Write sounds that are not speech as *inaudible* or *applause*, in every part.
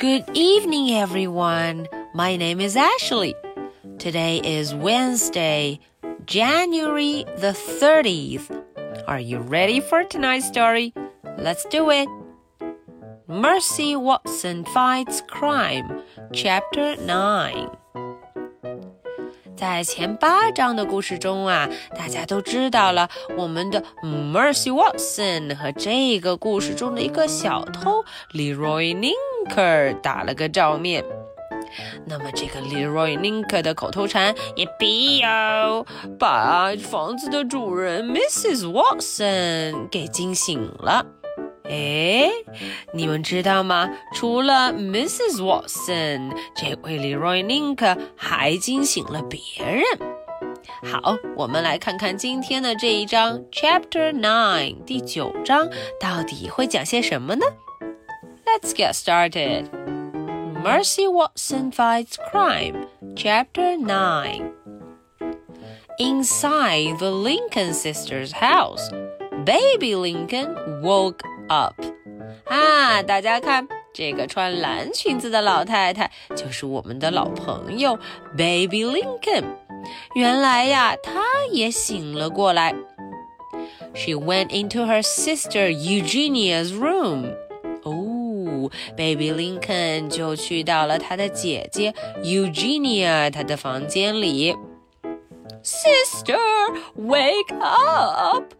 Good evening, everyone. My name is Ashley. Today is Wednesday, January the 30th. Are you ready for tonight's story? Let's do it. Mercy Watson Fights Crime, Chapter 9. 在前八章的故事中啊，大家都知道了我们的 Mercy Watson 和这个故事中的一个小偷 Leroy Linker 打了个照面。那么这个 Leroy Linker 的口头禅也必要把房子的主人 Mrs. Watson 给惊醒了。哎，你们知道吗？除了 Mrs. Watson，这位 Leroy Link 还惊醒了别人。好，我们来看看今天的这一章 Chapter Nine 第九章到底会讲些什么呢 ？Let's get started. Mercy Watson fights crime. Chapter Nine. Inside the Lincoln sisters' house, baby Lincoln woke up 啊！大家看，这个穿蓝裙子的老太太就是我们的老朋友 Baby Lincoln。原来呀，她也醒了过来。She went into her sister Eugenia's room. ，Baby Lincoln 就去到了他的姐姐 Eugenia 她的房间里。Sister, wake up!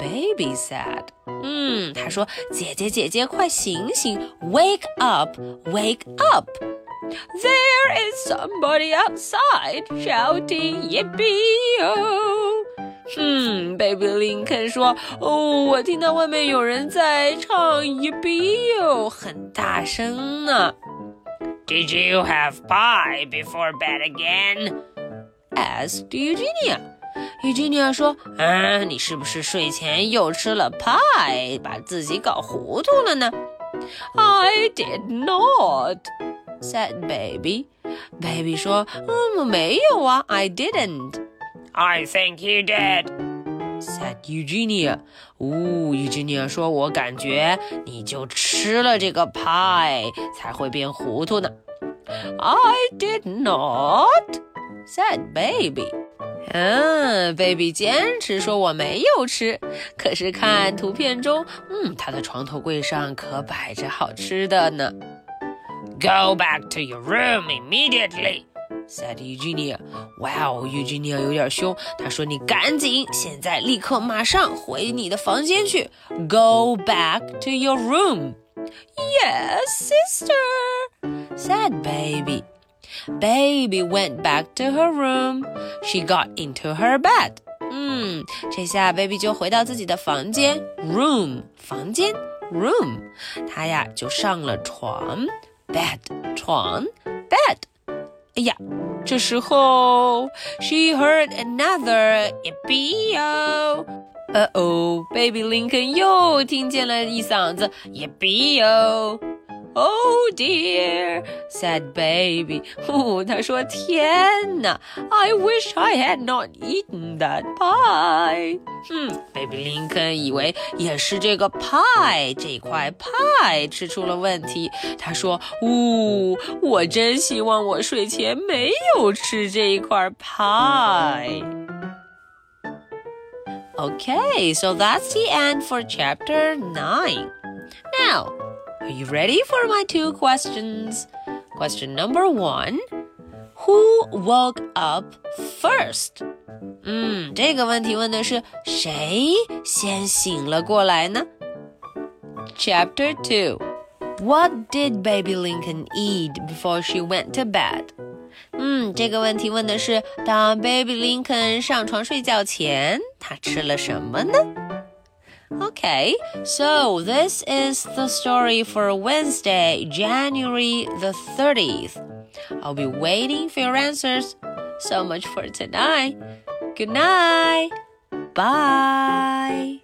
Baby said. 嗯，他说：“姐姐，姐姐，快醒醒！Wake up, wake up! There is somebody outside shouting yippee! 嗯，Baby 林肯说：“哦，我听到外面有人在唱 yippee-oh，很大声呢。” Did you have pie before bed again? asked Eugenia. Eugenia 说：“嗯，你是不是睡前又吃了派，把自己搞糊涂了呢？”I did not," said Baby. Baby 说：“嗯，没有啊，I didn't." "I think you did," said Eugenia. 哦，Eugenia 说：“我感觉你就吃了这个派，才会变糊涂呢。”I did not," said Baby. 嗯，baby 坚持说我没有吃，可是看图片中，嗯，他的床头柜上可摆着好吃的呢。Go back to your room immediately, Said Eugenia. Wow, Eugenia 有点凶，她说你赶紧，现在立刻马上回你的房间去。Go back to your room. Yes, sister, said baby. Baby went back to her room. She got into her bed. 嗯，这下 Baby 就回到自己的房间，room 房间，room，她呀就上了床，bed 床，bed。哎呀，这时候 she heard another yippee-yo。呃哦，Baby Lincoln 又听见了一嗓子 yippeo。Oh dear, said Baby. 哦，他说：“天哪！I wish *laughs* I had not eaten that pie。”嗯，Baby Lincoln 以为也是这个 pie 这块 pie 吃出了问题。他说：“呜、哦，我真希望我睡前没有吃这一块 pie。” Okay, so that's the end for chapter 9. Now, are you ready for my two questions? Question number one Who woke up first? 嗯，这个问题问的是谁先醒了过来呢？Chapter 2 What did baby Lincoln eat before she went to bed? 嗯，这个问题问的是当 baby Lincoln 上床睡觉前，他吃了什么呢 ？Okay, so this is the story for Wednesday, January the 30th. I'll be waiting for your answers. So much for tonight. Good night. Bye.